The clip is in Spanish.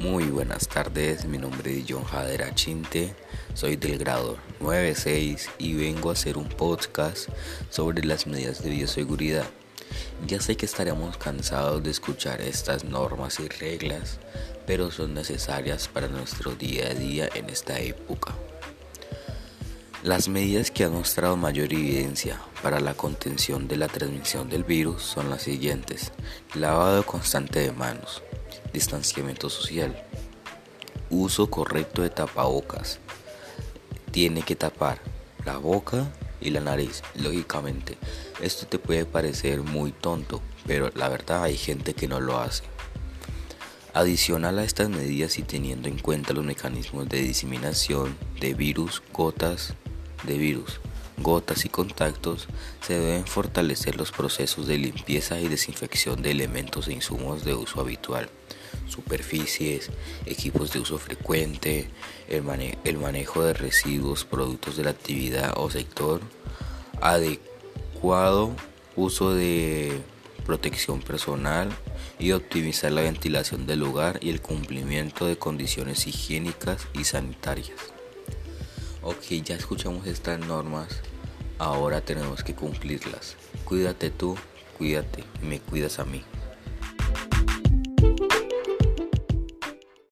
Muy buenas tardes, mi nombre es John Jader Achinte, soy del grado 96 y vengo a hacer un podcast sobre las medidas de bioseguridad. Ya sé que estaremos cansados de escuchar estas normas y reglas, pero son necesarias para nuestro día a día en esta época. Las medidas que han mostrado mayor evidencia para la contención de la transmisión del virus son las siguientes. Lavado constante de manos, distanciamiento social, uso correcto de tapabocas. Tiene que tapar la boca y la nariz, lógicamente. Esto te puede parecer muy tonto, pero la verdad hay gente que no lo hace. Adicional a estas medidas y teniendo en cuenta los mecanismos de diseminación de virus, gotas, de virus, gotas y contactos, se deben fortalecer los procesos de limpieza y desinfección de elementos e insumos de uso habitual, superficies, equipos de uso frecuente, el, manejo de residuos, productos de la actividad o sector, adecuado uso de protección personal y optimizar la ventilación del lugar y el cumplimiento de condiciones higiénicas y sanitarias. Ok, ya escuchamos estas normas, ahora tenemos que cumplirlas. Cuídate tú, cuídate me cuidas a mí.